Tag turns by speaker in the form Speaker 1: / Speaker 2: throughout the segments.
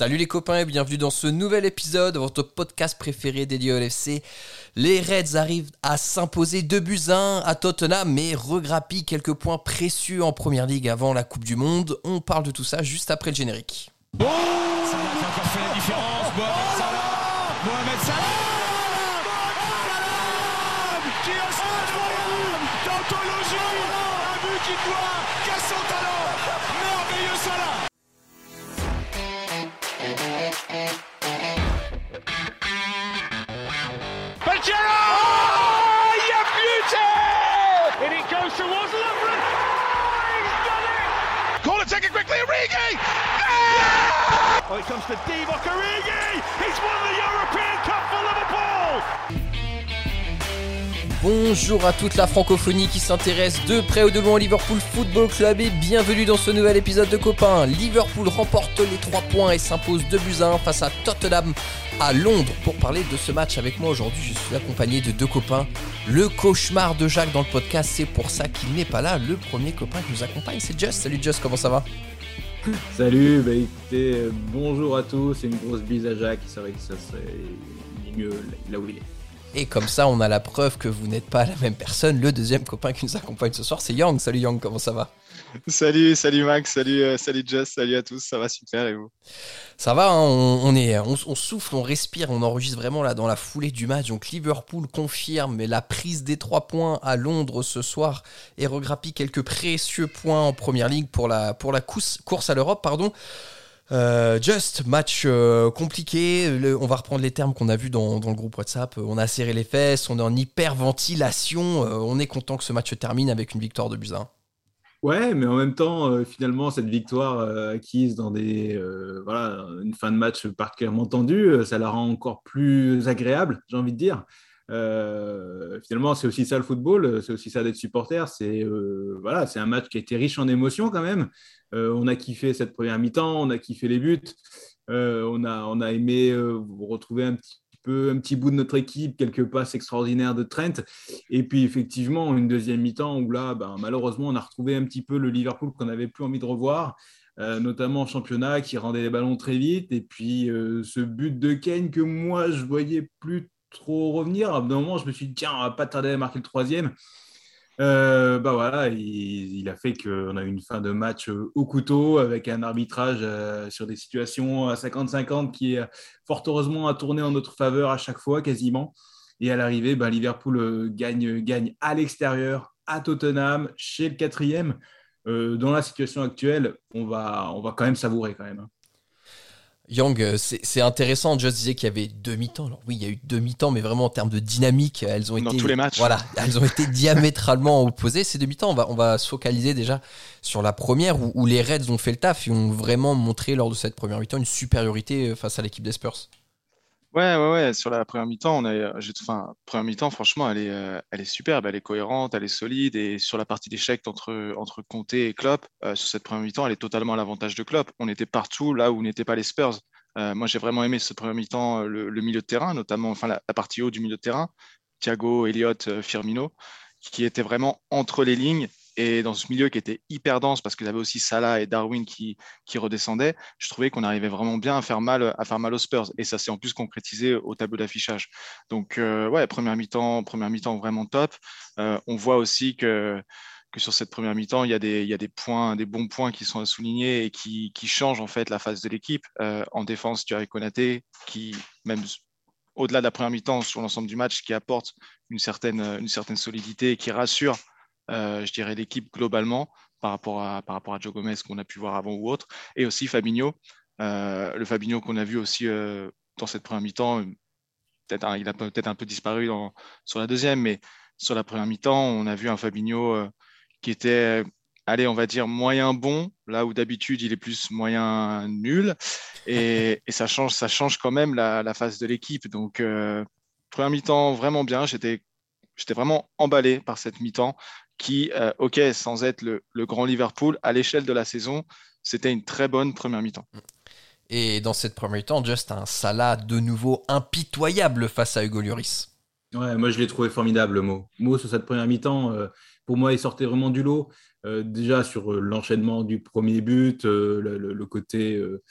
Speaker 1: Salut les copains et bienvenue dans ce nouvel épisode de votre podcast préféré dédié au LFC. Les Reds arrivent à s'imposer 2 buts 1 à Tottenham mais regrappillent quelques points précieux en première ligue avant la Coupe du Monde. On parle de tout ça juste après le générique.
Speaker 2: Qui Oh.
Speaker 1: Bonjour à toute la francophonie qui s'intéresse de près ou de loin au Liverpool Football Club et bienvenue dans ce nouvel épisode de Copains. Liverpool remporte les 3 points et s'impose 2 buts à 1 face à Tottenham à Londres. Pour parler de ce match avec moi aujourd'hui, je suis accompagné de deux copains. Le cauchemar de Jacques dans le podcast, c'est pour ça qu'il n'est pas là. Le premier copain qui nous accompagne, c'est Just. Salut Just, comment ça va?
Speaker 3: Salut, bah écoutez, euh, bonjour à tous, c'est une grosse bise à Jacques, c'est vrai que ça serait il est mieux là où il est.
Speaker 1: Et comme ça, on a la preuve que vous n'êtes pas la même personne. Le deuxième copain qui nous accompagne ce soir, c'est Yang. Salut Yang, comment ça va?
Speaker 4: Salut, salut Max, salut, euh, salut Just, salut à tous, ça va super et vous?
Speaker 1: Ça va, hein, on, est, on, souffle, on respire, on enregistre vraiment là dans la foulée du match. Donc Liverpool confirme la prise des trois points à Londres ce soir et regrappille quelques précieux points en première ligue pour la, course, à l'Europe. pardon. Euh, just match euh, compliqué. On va reprendre les termes qu'on a vus dans, le groupe WhatsApp. On a serré les fesses, on est en hyperventilation. On est content que ce match termine avec une victoire de un.
Speaker 3: Ouais, mais en même temps, euh, finalement, cette victoire euh, acquise dans des, euh, voilà, une fin de match particulièrement tendue, ça la rend encore plus agréable, j'ai envie de dire. Finalement, c'est aussi ça le football, c'est aussi ça d'être supporter. C'est voilà, un match qui a été riche en émotions quand même. On a kiffé cette première mi-temps, on a kiffé les buts, on a, on a aimé retrouver un petit un petit bout de notre équipe, quelques passes extraordinaires de Trent. Et puis effectivement, une deuxième mi-temps où là, ben, malheureusement, on a retrouvé un petit peu le Liverpool qu'on n'avait plus envie de revoir, euh, notamment en championnat, qui rendait les ballons très vite. Et puis euh, ce but de Kane que moi, je voyais plus trop revenir. À un moment, je me suis dit, tiens, on va pas tarder à marquer le troisième. Euh, bah voilà, il, a fait qu'on a eu une fin de match euh, au couteau avec un arbitrage euh, sur des situations à 50-50 qui, fort heureusement, a tourné en notre faveur à chaque fois quasiment. Et à l'arrivée, bah, Liverpool gagne, gagne à l'extérieur, à Tottenham, chez le quatrième. Dans la situation actuelle, on va, on va quand même savourer quand même. hein.
Speaker 1: Yang, euh, c'est intéressant. Just disait qu'il y avait deux mi-temps. Alors oui, il y a eu deux mi-temps, mais vraiment en termes de dynamique, elles ont
Speaker 4: Dans
Speaker 1: été
Speaker 4: tous les matchs.
Speaker 1: Voilà, elles ont été diamétralement opposées ces deux mi-temps. On va, on va se focaliser déjà sur la première où, où les Reds ont fait le taf et ont vraiment montré lors de cette première mi-temps une supériorité euh, face à l'équipe des Spurs.
Speaker 4: Ouais, ouais, ouais, sur la première mi-temps, on a, euh, j'ai, enfin, première mi-temps, franchement, elle est, euh, elle est superbe, elle est cohérente, elle est solide, et sur la partie d'échec entre, entre Conte et Klopp, euh, sur cette première mi-temps, elle est totalement à l'avantage de Klopp. On était partout là où n'étaient pas les Spurs. Moi, j'ai vraiment aimé cette première mi-temps, le, milieu de terrain, notamment, enfin, la, la partie haut du milieu de terrain, Thiago, Elliott, Firmino, qui était vraiment entre les lignes et dans ce milieu qui était hyper dense parce qu'il y avait aussi Salah et Darwin qui, qui redescendaient, je trouvais qu'on arrivait vraiment bien à faire mal, à faire mal aux Spurs. Et ça s'est en plus concrétisé au tableau d'affichage. Donc, euh, ouais, première mi-temps, première mi-temps vraiment top. Euh, on voit aussi que, que sur cette première mi-temps, il y a des, il y a des points, des bons points qui sont à souligner et qui, qui changent en fait la phase de l'équipe. Euh, en défense, tu as Konaté qui, même au-delà de la première mi-temps, sur l'ensemble du match, qui apporte une certaine, une certaine solidité et qui rassure je dirais, l'équipe globalement par rapport à, par rapport à Joe Gomez qu'on a pu voir avant ou autre. Et aussi Fabinho, euh, le Fabinho qu'on a vu aussi euh, dans cette première mi-temps. Peut-être il a peut-être un peu disparu dans, sur la deuxième, mais sur la première mi-temps, on a vu un Fabinho euh, qui était, allez, on va dire moyen bon, là où d'habitude il est plus moyen nul. Et, et ça, change, ça change quand même la, la phase de l'équipe. Donc, euh, première mi-temps vraiment bien. J'étais j'étais vraiment emballé par cette mi-temps qui, euh, ok, sans être le, le grand Liverpool, à l'échelle de la saison, c'était une très bonne première mi-temps.
Speaker 1: Et dans cette première mi-temps, Just un Salah de nouveau impitoyable face à Hugo Lloris.
Speaker 3: Ouais, moi je l'ai trouvé formidable, le mot. Mot sur cette première mi-temps, euh, pour moi, il sortait vraiment du lot. Euh, déjà sur euh, l'enchaînement du premier but, euh, le, le- le côté euh,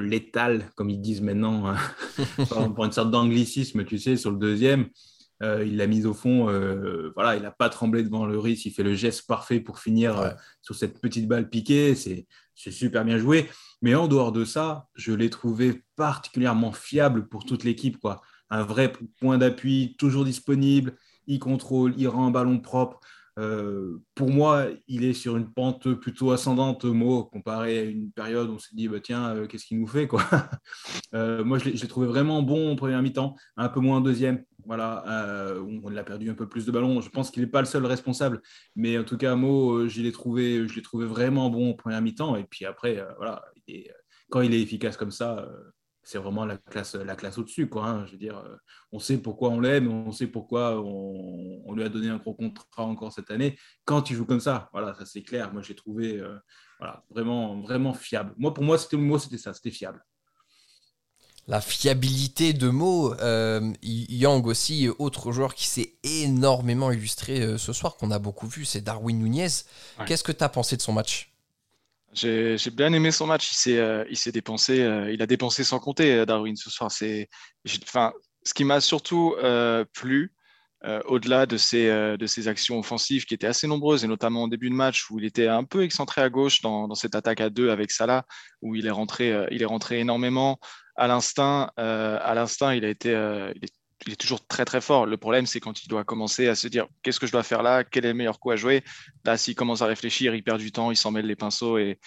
Speaker 3: létal, comme ils disent maintenant, hein. pour une sorte d'anglicisme, tu sais, sur le deuxième. Il l'a mise au fond, voilà, il n'a pas tremblé devant le risque, il fait le geste parfait pour finir sur cette petite balle piquée, c'est super bien joué. Mais en dehors de ça, je l'ai trouvé particulièrement fiable pour toute l'équipe. quoi. Un vrai point d'appui, toujours disponible, il contrôle, il rend un ballon propre. Euh, pour moi, il est sur une pente plutôt ascendante, mot, comparé à une période où on s'est dit, bah, tiens, euh, qu'est-ce qu'il nous fait quoi euh, Moi, je l'ai trouvé vraiment bon en première mi-temps, un peu moins en deuxième. Voilà, on a perdu un peu plus de ballons. Je pense qu'il n'est pas le seul responsable, mais en tout cas, Mo, je l'ai trouvé, trouvé vraiment bon en première mi-temps. Et puis après, voilà, quand il est efficace comme ça, c'est vraiment la classe, la classe au-dessus. Quoi, hein. Je veux dire, euh, on sait pourquoi on l'aime, on sait pourquoi on, lui a donné un gros contrat encore cette année. Quand il joue comme ça, voilà, ça c'est clair. Moi, j'ai trouvé euh, voilà, vraiment, vraiment fiable. Moi, pour moi, c'était, moi, c'était ça, c'était fiable.
Speaker 1: La fiabilité de mots, euh, Yang aussi, autre joueur qui s'est énormément illustré ce soir, qu'on a beaucoup vu, c'est Darwin Nunez. Qu'est-ce que tu as pensé de son match?
Speaker 4: J'ai bien aimé son match. Il s'est euh, dépensé, euh, il a dépensé sans compter euh, Darwin ce soir. C'est, enfin, ce qui m'a surtout plu, au-delà de ses, de ses actions offensives qui étaient assez nombreuses, et notamment au début de match où il était un peu excentré à gauche dans, dans cette attaque à deux avec Salah, où il est rentré, il est rentré énormément à l'instinct. à l'instinct, il a été, il est toujours très très fort. Le problème, c'est quand il doit commencer à se dire qu'est-ce que je dois faire là, quel est le meilleur coup à jouer? Là, s'il commence à réfléchir, il perd du temps, il s'en mêle les pinceaux et,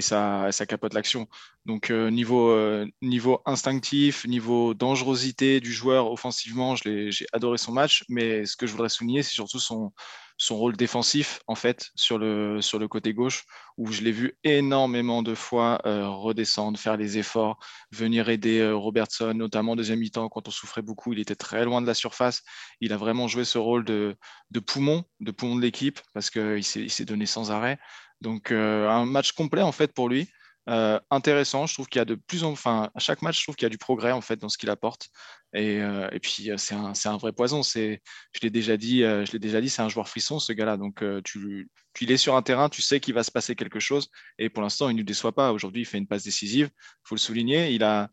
Speaker 4: ça, ça capote l'action. Donc, euh, niveau, euh, niveau instinctif, niveau dangerosité du joueur offensivement, j'ai adoré son match. Mais ce que je voudrais souligner, c'est surtout son, son rôle défensif en fait sur le, sur le côté gauche où je l'ai vu énormément de fois euh, redescendre, faire les efforts, venir aider euh, Robertson, notamment en deuxième mi-temps quand on souffrait beaucoup. Il était très loin de la surface. Il a vraiment joué ce rôle de, de poumon, de poumon de l'équipe parce qu'il s'est donné sans arrêt. Donc euh, un match complet en fait pour lui. Euh, intéressant. Je trouve qu'il y a de plus en enfin à chaque match, je trouve qu'il y a du progrès en fait dans ce qu'il apporte. Et, euh, et puis euh, c'est un, un, vrai poison. C'est, je l'ai déjà dit, je l'ai déjà dit, c'est un joueur frisson ce gars-là. Donc tu, tu, il est sur un terrain, tu sais qu'il va se passer quelque chose. Et pour l'instant, il ne nous déçoit pas. Aujourd'hui, il fait une passe décisive. Faut le souligner. Il a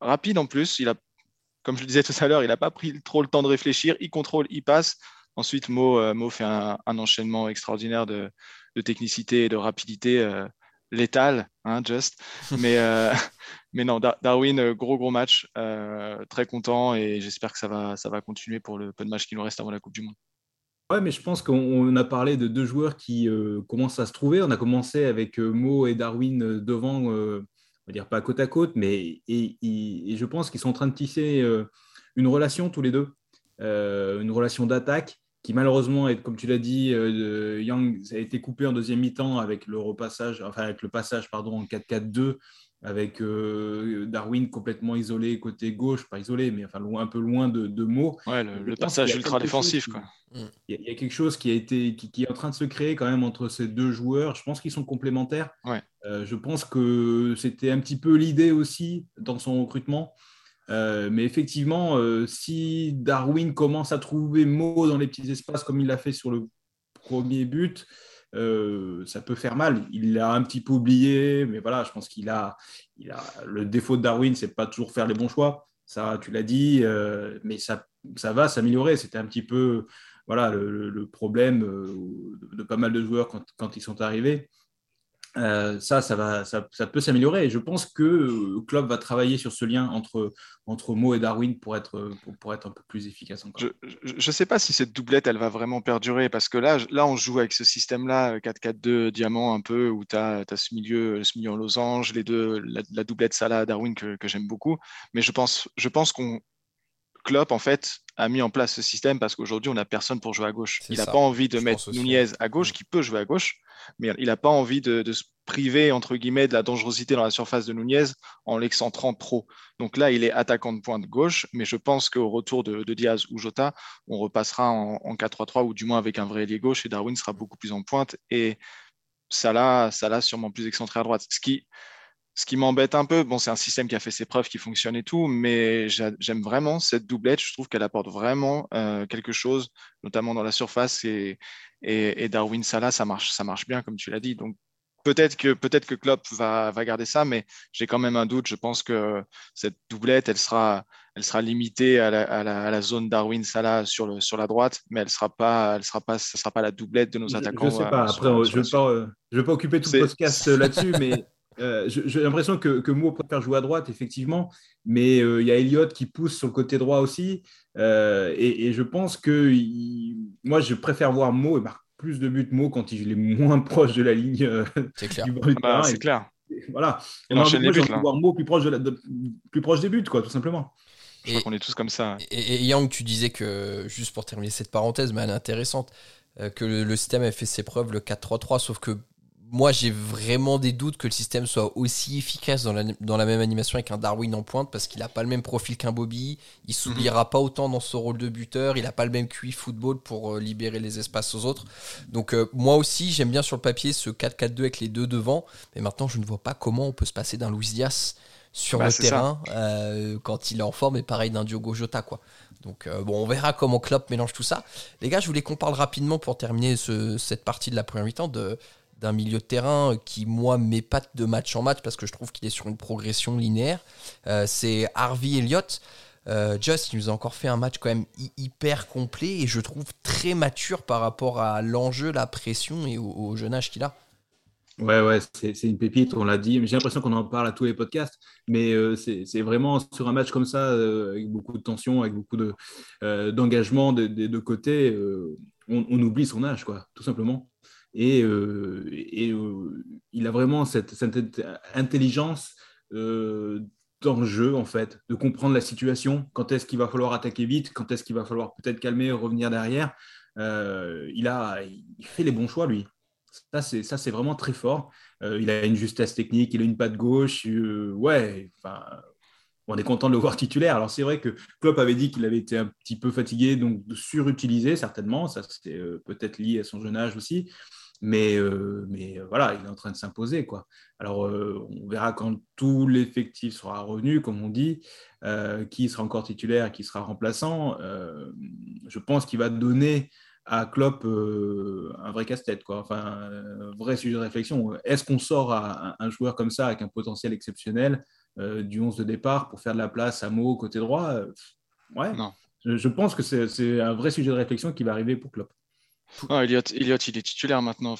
Speaker 4: rapide en plus. Il a, comme je le disais tout à l'heure, il n'a pas pris trop le temps de réfléchir. Il contrôle, il passe. Ensuite, Mo, Mo fait un, un enchaînement extraordinaire de, de, technicité et de rapidité létal, hein, just. Mais, euh, mais non, Darwin, euh, gros gros match, euh, très content et j'espère que ça va, ça va continuer pour le peu de matchs qui nous reste avant la Coupe du Monde.
Speaker 3: Ouais, mais je pense qu'on a parlé de deux joueurs qui commencent à se trouver. On a commencé avec Mo et Darwin devant, on va dire pas côte à côte, mais et je pense qu'ils sont en train de tisser une relation tous les deux, une relation d'attaque qui malheureusement, comme tu l'as dit, euh, Young ça a été coupé en deuxième mi-temps avec le repassage, enfin avec le passage pardon en 4-4-2 avec euh, Darwin complètement isolé côté gauche, pas isolé, mais enfin loin, un peu loin de, de mots.
Speaker 4: Ouais, le, passage ultra défensif.
Speaker 3: Il, y a, quelque chose qui, a été, qui, est en train de se créer quand même entre ces deux joueurs. Je pense qu'ils sont complémentaires.
Speaker 4: Ouais.
Speaker 3: Euh, je pense que c'était un petit peu l'idée aussi dans son recrutement. Euh, mais effectivement, euh, si Darwin commence à trouver mots dans les petits espaces comme il l'a fait sur le premier but, euh, ça peut faire mal. Il l'a un petit peu oublié, mais voilà, je pense qu'il a, il a le défaut de Darwin, c'est pas toujours faire les bons choix. Ça, tu l'as dit, mais ça, ça va s'améliorer. C'était un petit peu voilà, le, problème de, pas mal de joueurs quand ils sont arrivés. Euh, ça, ça, va, ça, peut s'améliorer. Et je pense que le club va travailler sur ce lien entre, entre Mo et Darwin pour être, pour, être un peu plus efficace
Speaker 4: encore. Je ne sais pas si cette doublette, elle va vraiment perdurer parce que là, là on joue avec ce système-là, 4-4-2 diamant un peu, où tu as, ce, milieu, ce milieu en losange, les deux, la, doublette Salah-Darwin que, que j'aime beaucoup. Mais je pense, je pense qu'on Klopp, en fait, a mis en place ce système parce qu'aujourd'hui, on n'a personne pour jouer à gauche. Il n'a pas envie de mettre Nunez à gauche, qui peut jouer à gauche, mais il n'a pas envie de, se priver, entre guillemets, de la dangerosité dans la surface de Nunez en l'excentrant trop. Donc là, il est attaquant de pointe gauche, mais je pense qu'au retour de, Diaz ou Jota, on repassera en, 4-3-3 ou du moins avec un vrai ailier gauche et Darwin sera beaucoup plus en pointe et Salah, Salah sûrement plus excentré à droite. Ce qui, ce qui m'embête un peu, bon, c'est un système qui a fait ses preuves, qui fonctionne et tout, mais j'aime vraiment cette doublette. Je trouve qu'elle apporte vraiment euh, quelque chose, notamment dans la surface. Et, et, Darwin Salah, ça marche, ça marche bien, comme tu l'as dit. Donc, peut-être que, peut que Klopp va, va garder ça, mais j'ai quand même un doute. Je pense que cette doublette, elle sera, elle sera limitée à la, à la, zone Darwin Salah sur, le, sur la droite, mais elle sera pas, elle sera pas, ça sera pas la doublette de nos attaquants.
Speaker 3: Je sais pas. Après, je ne pas, je vais pas occuper tout le podcast là-dessus, mais euh, j'ai l'impression que, que Mo préfère jouer à droite, effectivement, mais euh, il y a Elliott qui pousse sur le côté droit aussi. Euh, et, je pense que moi, je préfère voir Mo et marque plus de buts Mo quand il est moins proche de la ligne.
Speaker 4: c'est clair. Ah bah, c'est clair.
Speaker 3: voilà. moi, j'ai voir Mo plus proche, de plus proche des buts, quoi, tout simplement.
Speaker 4: Je crois qu'on est tous comme ça.
Speaker 1: Et, et, Yang, tu disais que, juste pour terminer cette parenthèse, mais elle est intéressante, que le, le système avait fait ses preuves, le 4-3-3, sauf que moi, j'ai vraiment des doutes que le système soit aussi efficace dans la, dans la même animation avec un Darwin en pointe parce qu'il n'a pas le même profil qu'un Bobby. Il s'oubliera mhm. pas autant dans son rôle de buteur. Il n'a pas le même QI football pour euh, libérer les espaces aux autres. Donc, euh, moi aussi, j'aime bien sur le papier ce 4-4-2 avec les deux devant. Mais maintenant, je ne vois pas comment on peut se passer d'un Luis Diaz sur bah, le terrain euh, quand il est en forme et pareil d'un Diogo Jota. Quoi. Donc, bon, on verra comment Klopp mélange tout ça. Les gars, je voulais qu'on parle rapidement pour terminer cette partie de la première mi-temps de d'un milieu de terrain qui, moi, m'épate de match en match parce que je trouve qu'il est sur une progression linéaire. Euh, c'est Harvey Elliott. Euh, Just, il nous a encore fait un match quand même hyper complet et je trouve très mature par rapport à l'enjeu, la pression et au, jeune âge qu'il a.
Speaker 3: Ouais, ouais, c'est une pépite, on l'a dit. J'ai l'impression qu'on en parle à tous les podcasts, mais euh, c'est vraiment sur un match comme ça, avec beaucoup de tension, avec beaucoup d'engagement de, des deux côtés, on, on, oublie son âge, quoi, tout simplement. Et, euh, euh, il a vraiment cette, intelligence euh, dans le jeu, en fait, de comprendre la situation, quand est-ce qu'il va falloir attaquer vite, quand est-ce qu'il va falloir peut-être calmer, revenir derrière? il, a, il fait les bons choix, lui. Ça, c'est, ça, c'est vraiment très fort. il a une justesse technique, il a une patte gauche. ouais, enfin, on est content de le voir titulaire. Alors c'est vrai que Klopp avait dit qu'il avait été un petit peu fatigué, donc surutilisé certainement. Ça c'est peut-être lié à son jeune âge aussi. Mais, euh, mais euh, voilà, il est en train de s'imposer. quoi. Alors, euh, on verra quand tout l'effectif sera revenu, comme on dit, qui sera encore titulaire, qui sera remplaçant. je pense qu'il va donner à Klopp un vrai casse-tête, quoi. Enfin, un vrai sujet de réflexion. Est-ce qu'on sort à un joueur comme ça, avec un potentiel exceptionnel, du 11 de départ pour faire de la place à Mo côté droit Ouais. Non. Je, je pense que c'est un vrai sujet de réflexion qui va arriver pour Klopp.
Speaker 4: Non, il est titulaire maintenant.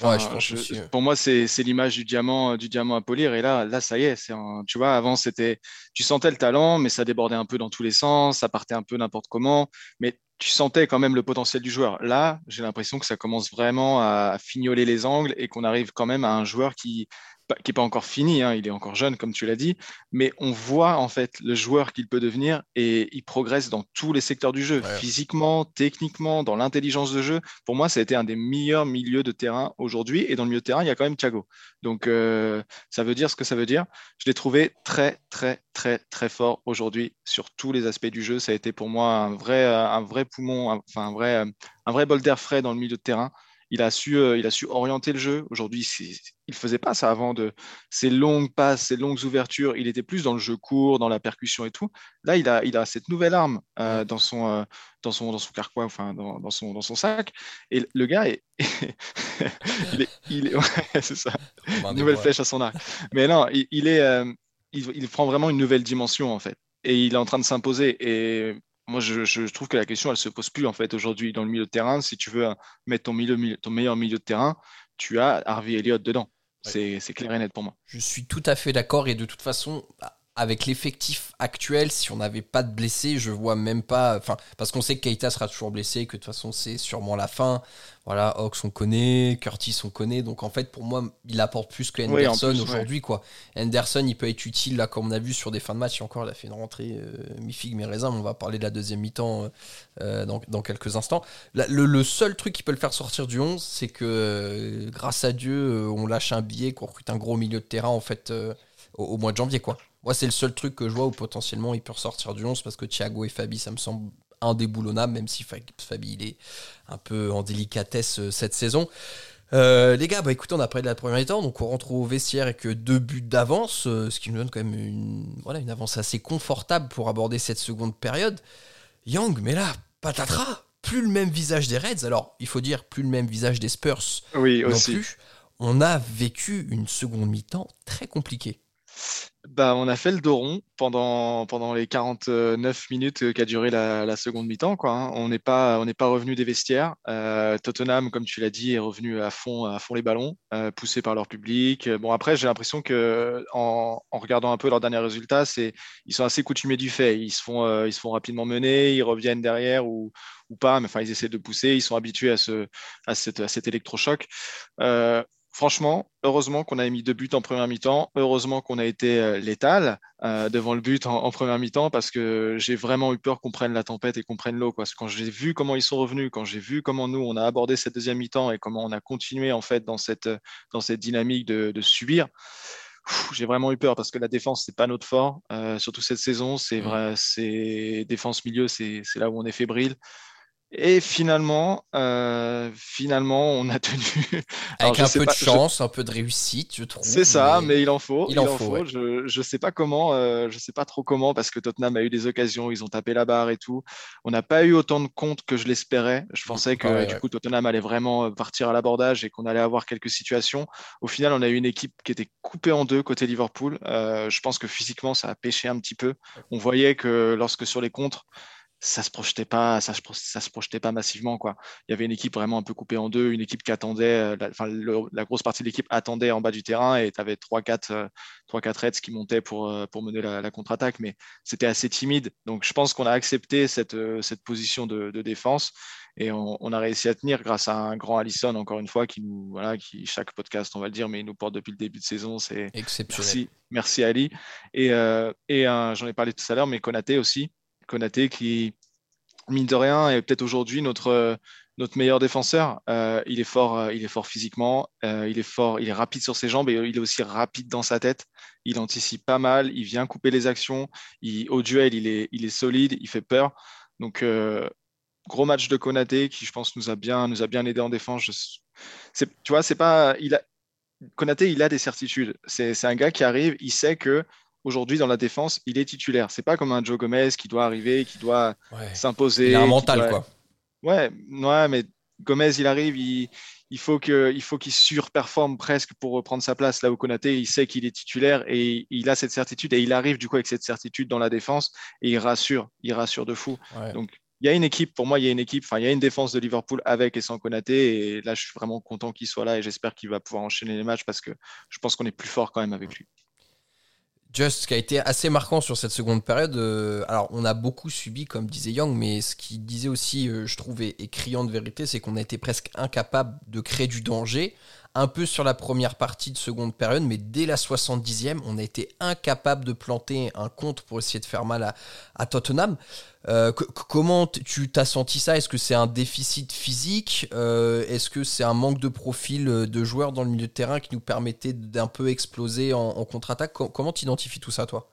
Speaker 4: pour moi, c'est l'image du diamant, du diamant à polir. Et là, là, ça y est. tu vois, avant, c'était, tu sentais le talent, mais ça débordait un peu dans tous les sens, ça partait un peu n'importe comment. Mais tu sentais quand même le potentiel du joueur. Là, j'ai l'impression que ça commence vraiment à fignoler les angles et qu'on arrive quand même à un joueur qui, qui n'est pas encore fini, hein, il est encore jeune, comme tu l'as dit, mais on voit en fait le joueur qu'il peut devenir et il progresse dans tous les secteurs du jeu, physiquement, techniquement, dans l'intelligence de jeu. Pour moi, ça a été un des meilleurs milieux de terrain aujourd'hui. Et dans le milieu de terrain, il y a quand même Thiago. Donc, euh, ça veut dire ce que ça veut dire. Je l'ai trouvé très, très, très, très fort aujourd'hui sur tous les aspects du jeu. Ça a été pour moi un vrai, un vrai poumon, enfin un vrai, un vrai bol d'air frais dans le milieu de terrain. Il a su, euh, il a su orienter le jeu. Aujourd'hui, il faisait pas ça avant de ces longues passes, ces longues ouvertures. Il était plus dans le jeu court, dans la percussion et tout. Là, il a, il a cette nouvelle arme euh, dans son, euh, dans son, dans son carquois, enfin dans, son, dans son sac. Et le gars est, il est, il est... c'est ça, nouvelle flèche à son arc. Mais non, il, est, il, il prend vraiment une nouvelle dimension en fait. Et il est en train de s'imposer. Et moi, je, trouve que la question, elle se pose plus en fait aujourd'hui dans le milieu de terrain. Si tu veux euh, mettre ton, milieu, ton meilleur milieu de terrain, tu as Harvey Elliott dedans. C'est clair et net pour moi.
Speaker 1: Je suis tout à fait d'accord et de toute façon, avec l'effectif actuel, si on n'avait pas de blessés, je vois même pas. Enfin, parce qu'on sait que Keita sera toujours blessé, que de toute façon c'est sûrement la fin. Voilà, Hawks on connaît, Curtis on connaît. Donc en fait, pour moi, il apporte plus que Henderson aujourd'hui, quoi. Henderson, il peut être utile là, comme on a vu sur des fins de match. Et encore, il a fait une rentrée euh, mi-raisin. On va parler de la deuxième mi-temps euh, euh, dans, quelques instants. le, seul truc qui peut le faire sortir du 11, c'est que grâce à Dieu, on lâche un billet, qu'on recrute un gros milieu de terrain en fait au mois de janvier, quoi. Moi, c'est le seul truc que je vois où potentiellement il peut ressortir du 11 parce que Thiago et Fabi, ça me semble indéboulonnable, même si Fabi, il est un peu en délicatesse euh, cette saison. Euh, les gars, bah écoutez, on a parlé de la première mi-temps, donc on rentre au vestiaire avec deux buts d'avance, euh, ce qui nous donne quand même une, voilà, une avance assez confortable pour aborder cette seconde période. Yang, mais là, patatras, plus le même visage des Reds, alors il faut dire plus le même visage des Spurs
Speaker 4: oui, non aussi. plus
Speaker 1: on a vécu une seconde mi-temps très compliquée.
Speaker 4: Bah, on a fait le dos rond pendant, pendant les 49 minutes qu'a duré la, seconde mi-temps. Quoi, hein. On n'est pas, pas revenu des vestiaires. Euh, Tottenham, comme tu l'as dit, est revenu à fond, à fond les ballons, euh, poussé par leur public. Bon, après, j'ai l'impression que en, regardant un peu leurs derniers résultats, c'est, ils sont assez coutumés du fait. Ils se font, euh, ils se font rapidement mener, ils reviennent derrière ou, ou pas, mais enfin, ils essaient de pousser. Ils sont habitués à, ce, à, cette, à cet électrochoc franchement, heureusement qu'on a mis deux buts en première mi-temps. Heureusement qu'on a été euh, létal euh, devant le but en, première mi-temps parce que j'ai vraiment eu peur qu'on prenne la tempête et qu'on prenne l'eau. Parce que quand j'ai vu comment ils sont revenus, quand j'ai vu comment nous on a abordé cette deuxième mi-temps et comment on a continué en fait dans cette, dans cette dynamique de, subir. J'ai vraiment eu peur parce que la défense, c'est pas notre fort, euh, surtout cette saison. C'est mmh. vrai, c'est défense milieu, c'est là où on est fébrile. Et finalement, euh, finalement, on a tenu.
Speaker 1: Avec un peu de chance, un peu de réussite, je trouve.
Speaker 4: C'est ça, mais, il en faut. Il, en, faut. Je ne sais pas comment, euh, je sais pas trop comment, parce que Tottenham a eu des occasions, ils ont tapé la barre et tout. On n'a pas eu autant de comptes que je l'espérais. Je pensais que du coup Tottenham allait vraiment euh, partir à l'abordage et qu'on allait avoir quelques situations. Au final, on a eu une équipe qui était coupée en deux côté Liverpool. je pense que physiquement, ça a pêché un petit peu. On voyait que lorsque sur les contres ça se projetait pas, ça se, ça se projetait pas massivement quoi. Il y avait une équipe vraiment un peu coupée en deux, une équipe qui attendait, euh, la, enfin la grosse partie de l'équipe attendait en bas du terrain et tu avais trois quatre trois quatre raids qui montaient pour euh, pour mener la, contre-attaque, mais c'était assez timide. Donc je pense qu'on a accepté cette euh, cette position de, de défense et on, on, a réussi à tenir grâce à un grand Allison encore une fois qui nous voilà qui chaque podcast on va le dire mais il nous porte depuis le début de saison c'est
Speaker 1: exceptionnel.
Speaker 4: Merci, merci Ali et et j'en ai parlé tout à l'heure mais Konaté aussi Konaté qui, mine de rien, est peut-être aujourd'hui notre, notre meilleur défenseur. Euh, il, est fort, euh, il est fort physiquement, euh, il est fort, il est rapide sur ses jambes et il est aussi rapide dans sa tête. Il anticipe pas mal, il vient couper les actions. au duel, il est, il est solide, il fait peur. Donc, gros match de Konaté qui, je pense, nous a bien, nous a bien aidé en défense. tu vois, c'est pas, il Konaté, il a des certitudes. C'est un gars qui arrive, il sait que aujourd'hui dans la défense, il est titulaire. C'est pas comme un Joe Gomez qui doit arriver, qui doit s'imposer.
Speaker 1: Il a un mental, quoi.
Speaker 4: Ouais, ouais, mais Gomez, il arrive, il, il faut qu'il faut qu'il surperforme presque pour reprendre sa place là où Konaté, il sait qu'il est titulaire et il a cette certitude et il arrive du coup avec cette certitude dans la défense et il rassure, il rassure de fou. Donc il y a une équipe, pour moi, il y a une équipe, enfin, il y a une défense de Liverpool avec et sans Konaté. Et là, je suis vraiment content qu'il soit là et j'espère qu'il va pouvoir enchaîner les matchs parce que je pense qu'on est plus fort quand même avec lui.
Speaker 1: Just, ce qui a été assez marquant sur cette seconde période, euh, alors on a beaucoup subi, comme disait Young, mais ce qu'il disait aussi, euh, je trouvais, et criant de vérité, c'est qu'on a été presque incapable de créer du danger un peu sur la première partie de seconde période, mais dès la 70e, on a été incapable de planter un compte pour essayer de faire mal à, Tottenham. Euh, comment tu t'as senti ça? Est-ce que c'est un déficit physique? Euh, Est-ce que c'est un manque de profil euh, de joueurs dans le milieu de terrain qui nous permettait d'un peu exploser en, contre-attaque? Comment tu identifies tout ça, toi?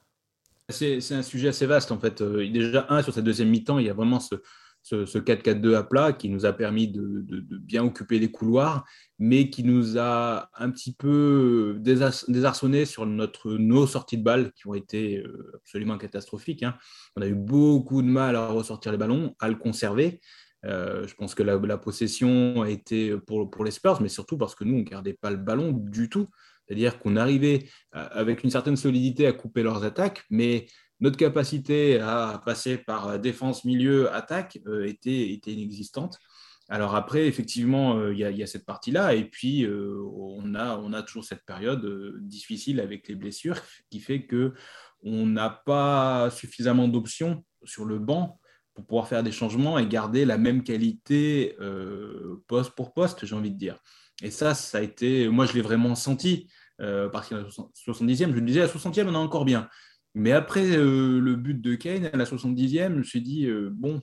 Speaker 3: C'est, un sujet assez vaste, en fait. déjà, un, sur cette deuxième mi-temps, il y a vraiment ce, ce, 4-4-2 à plat qui nous a permis de, bien occuper les couloirs, mais qui nous a un petit peu désarçonné sur notre, nos sorties de balles qui ont été euh, absolument catastrophiques. Hein. On a eu beaucoup de mal à ressortir les ballons, à le conserver. Euh, je pense que la, possession a été pour, pour les Spurs, mais surtout parce que nous, on ne gardait pas le ballon du tout. C'est-à-dire qu'on arrivait euh, avec une certaine solidité à couper leurs attaques, mais notre capacité à passer par défense, milieu, attaque euh, était, inexistante. Alors après, effectivement, euh, il y, a cette partie-là, et puis euh, on, a, a toujours cette période difficile avec les blessures qui fait que on n'a pas suffisamment d'options sur le banc pour pouvoir faire des changements et garder la même qualité poste pour poste, j'ai envie de dire. Et ça, ça a été, moi je l'ai vraiment senti, parce qu'à la 70e, je le disais, à la 60e, on est encore bien. Mais après euh, le but de Kane à la 70e, je me suis dit, euh, bon,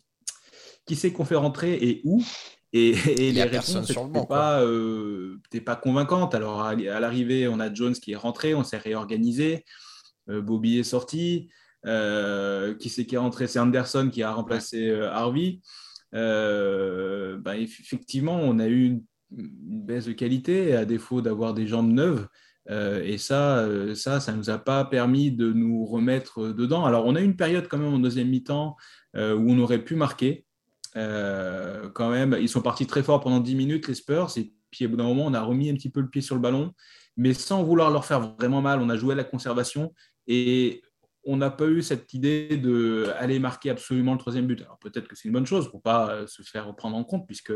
Speaker 3: qui c'est qu'on fait rentrer et où et, les réponses n'étaient pas, euh, pas convaincantes. Alors à, l'arrivée, on a Jones qui est rentré, on s'est réorganisé, Bobby est sorti. qui c'est qui est rentré? C'est Anderson qui a remplacé Harvey. Ben, effectivement, on a eu une, une, baisse de qualité à défaut d'avoir des jambes neuves. Euh, et ça, euh, ça, ça nous a pas permis de nous remettre dedans. Alors, on a eu une période quand même en deuxième mi-temps euh, où on aurait pu marquer. quand même, ils sont partis très fort pendant 10 minutes, les Spurs. Et Puis au bout d'un moment, on a remis un petit peu le pied sur le ballon, mais sans vouloir leur faire vraiment mal. On a joué à la conservation et on n'a pas eu cette idée d'aller marquer absolument le troisième but. Alors peut-être que c'est une bonne chose pour pas euh, se faire reprendre en compte puisque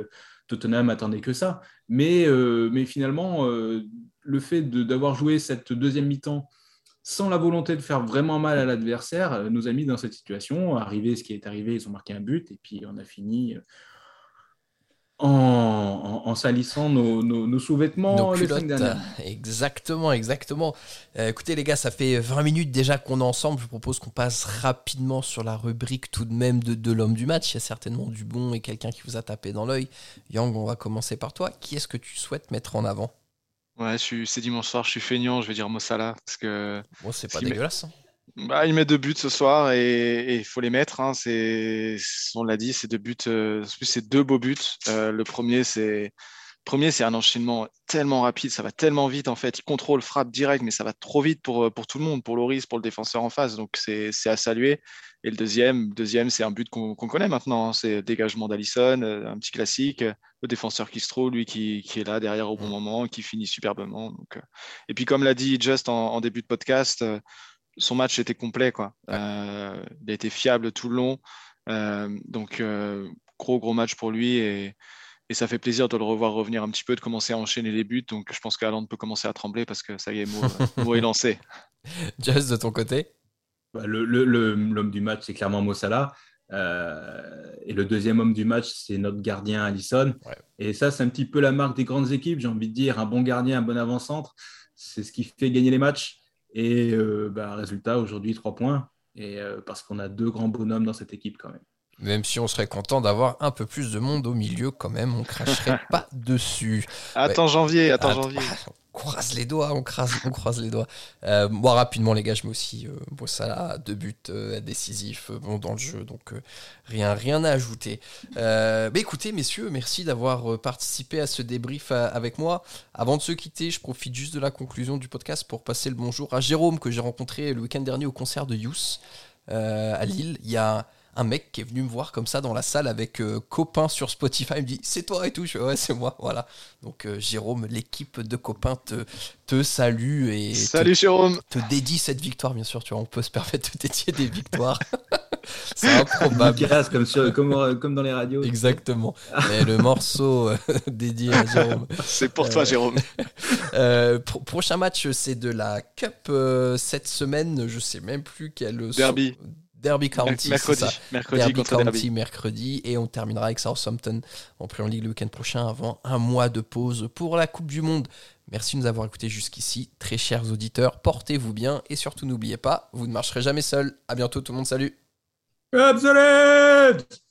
Speaker 3: Tottenham attendait que ça. Mais, euh, finalement, euh, le fait d'avoir joué cette deuxième mi-temps sans la volonté de faire vraiment mal à l'adversaire, nous a mis dans cette situation. Arrivé ce qui est arrivé, ils ont marqué un but et puis on a fini en, salissant nos, sous-vêtements
Speaker 1: les Exactement, exactement. Euh, écoutez les gars, ça fait 20 minutes déjà qu'on est ensemble. Je propose qu'on passe rapidement sur la rubrique tout de même de, de l'homme du match. Il y a certainement du bon et quelqu'un qui vous a tapé dans l'œil. Yang, on va commencer par toi. Qui est-ce que tu souhaites mettre en avant?
Speaker 4: Ouais, c'est dimanche soir, je suis feignant, je vais dire Mossala. Parce que...
Speaker 1: Bon, c'est pas dégueulasse. Hein.
Speaker 4: Bah, il met deux buts ce soir et il faut les mettre. Hein. C'est, on l'a dit, c'est deux buts. Euh, c'est deux beaux buts. Euh, le premier, c'est premier, c'est un enchaînement tellement rapide, ça va tellement vite en fait. Il contrôle, frappe direct, mais ça va trop vite pour, euh, pour tout le monde, pour Loris, pour le défenseur en face. Donc c'est, à saluer. Et le deuxième, deuxième, c'est un but qu'on, connaît maintenant. Hein. C'est dégagement d'Alisson, un petit classique. Le défenseur qui se trouve, lui qui, qui, est là derrière au bon moment, qui finit superbement. Donc, et puis comme l'a dit Just en, en début de podcast son match était complet. Quoi. Euh, il a été fiable tout le long. Euh, donc, euh, gros, gros match pour lui. Et, ça fait plaisir de le revoir revenir un petit peu, de commencer à enchaîner les buts. Donc, je pense qu'Aland peut commencer à trembler parce que ça y est, mot, est lancé.
Speaker 1: Just, de ton côté?
Speaker 3: Bah, L'homme du match, c'est clairement Mossala. et le deuxième homme du match, c'est notre gardien Allison. Et ça, c'est un petit peu la marque des grandes équipes, j'ai envie de dire. Un bon gardien, un bon avant-centre, c'est ce qui fait gagner les matchs. Et euh, bah, résultat, aujourd'hui, trois points. Et euh, parce qu'on a deux grands bonhommes dans cette équipe quand même.
Speaker 1: Même si on serait content d'avoir un peu plus de monde au milieu, quand même, on cracherait pas dessus.
Speaker 4: Attends janvier, attends janvier. Ah,
Speaker 1: on croise les doigts, on croise, on croise les doigts. Euh, moi, rapidement, les gars, je mets aussi euh, Bossala, deux buts euh, décisifs euh, bon, dans le jeu, donc rien, rien à ajouter. mais écoutez, messieurs, merci d'avoir participé à ce débrief avec moi. Avant de se quitter, je profite juste de la conclusion du podcast pour passer le bonjour à Jérôme, que j'ai rencontré le week-end dernier au concert de Youth à Lille. Il y a un mec qui est venu me voir comme ça dans la salle avec euh, copain sur Spotify. Il me dit c'est toi et tout. Je fais, ouais, c'est moi. Voilà. Donc euh, Jérôme, l'équipe de copains te, te salue et
Speaker 4: Salut
Speaker 1: te,
Speaker 4: Jérôme.
Speaker 1: te dédie cette victoire, bien sûr. Tu vois, on peut se permettre de dédier des victoires. c'est improbable.
Speaker 3: Comme, sur, comme, euh, comme, dans les radios.
Speaker 1: Exactement. Et le morceau dédié à Jérôme.
Speaker 4: C'est pour toi, Jérôme.
Speaker 1: prochain match, c'est de la Cup cette semaine. Je sais même plus quel.
Speaker 4: Derby.
Speaker 1: Derby County.
Speaker 4: Mercredi. Mercredi,
Speaker 1: Derby County, mercredi. Et on terminera avec Southampton en Premier League le week-end prochain avant un mois de pause pour la Coupe du Monde. Merci de nous avoir écoutés jusqu'ici, très chers auditeurs. Portez-vous bien et surtout n'oubliez pas, vous ne marcherez jamais seul. À bientôt tout le monde, salut.
Speaker 3: Absolute